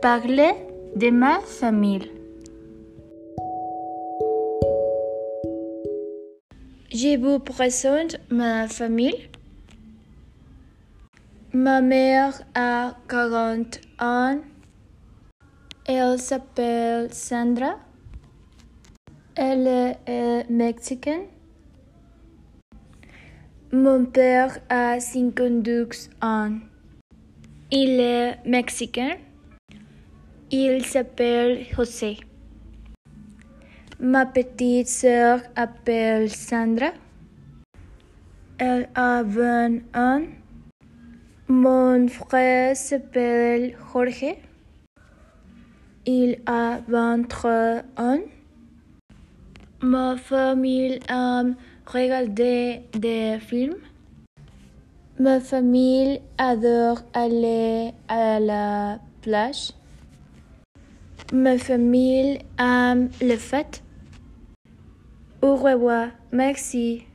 parler de ma famille. Je vous présente ma famille. Ma mère a 40 ans. Elle s'appelle Sandra. Elle est mexicaine. Mon père a 52 ans. Il est mexicain. Il s'appelle José. Ma petite sœur s'appelle Sandra. Elle a 20 ans. Mon frère s'appelle Jorge. Il a 23 ans. Ma famille aime regarder des films. Ma famille adore aller à la plage. Ma famille aime les fêtes. Au revoir, merci.